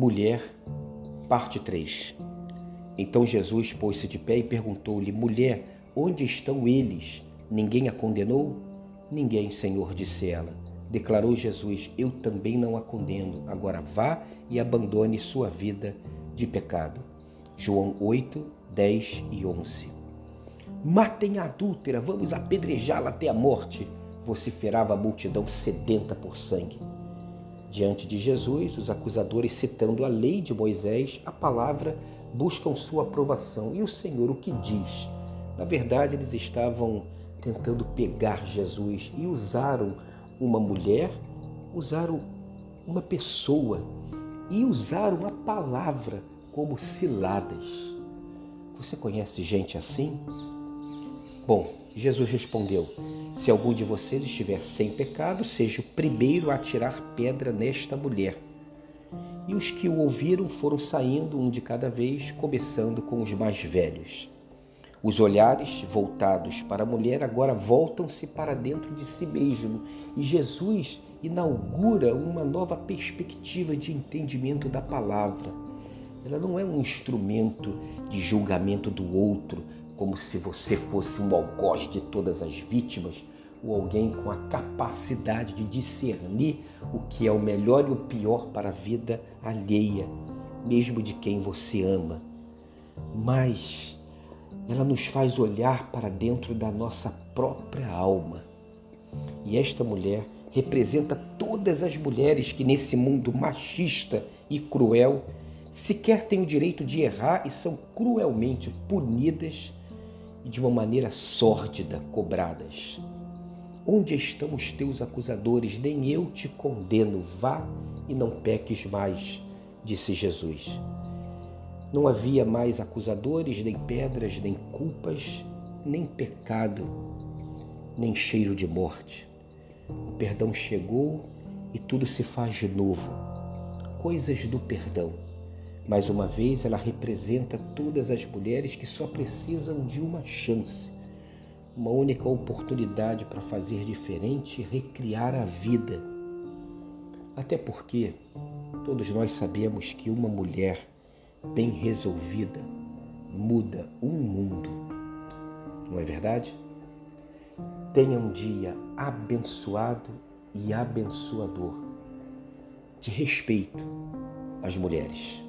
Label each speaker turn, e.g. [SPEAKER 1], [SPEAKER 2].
[SPEAKER 1] Mulher, parte 3. Então Jesus pôs-se de pé e perguntou-lhe: Mulher, onde estão eles? Ninguém a condenou? Ninguém, Senhor, disse ela. Declarou Jesus: Eu também não a condeno. Agora vá e abandone sua vida de pecado. João 8, 10 e 11. Matem a adúltera, vamos apedrejá-la até a morte, vociferava a multidão sedenta por sangue. Diante de Jesus, os acusadores, citando a lei de Moisés, a palavra, buscam sua aprovação. E o Senhor o que diz? Na verdade, eles estavam tentando pegar Jesus e usaram uma mulher, usaram uma pessoa e usaram a palavra como ciladas. Você conhece gente assim? Bom, Jesus respondeu: Se algum de vocês estiver sem pecado, seja o primeiro a atirar pedra nesta mulher. E os que o ouviram foram saindo um de cada vez, começando com os mais velhos. Os olhares voltados para a mulher agora voltam-se para dentro de si mesmo e Jesus inaugura uma nova perspectiva de entendimento da palavra. Ela não é um instrumento de julgamento do outro, como se você fosse um algoz de todas as vítimas ou alguém com a capacidade de discernir o que é o melhor e o pior para a vida alheia, mesmo de quem você ama. Mas ela nos faz olhar para dentro da nossa própria alma. E esta mulher representa todas as mulheres que nesse mundo machista e cruel sequer têm o direito de errar e são cruelmente punidas e de uma maneira sórdida cobradas. Onde estão os teus acusadores? Nem eu te condeno. Vá e não peques mais, disse Jesus. Não havia mais acusadores, nem pedras, nem culpas, nem pecado, nem cheiro de morte. O perdão chegou e tudo se faz novo. Coisas do perdão. Mais uma vez, ela representa todas as mulheres que só precisam de uma chance, uma única oportunidade para fazer diferente e recriar a vida. Até porque todos nós sabemos que uma mulher bem resolvida muda um mundo. Não é verdade? Tenha um dia abençoado e abençoador de respeito às mulheres.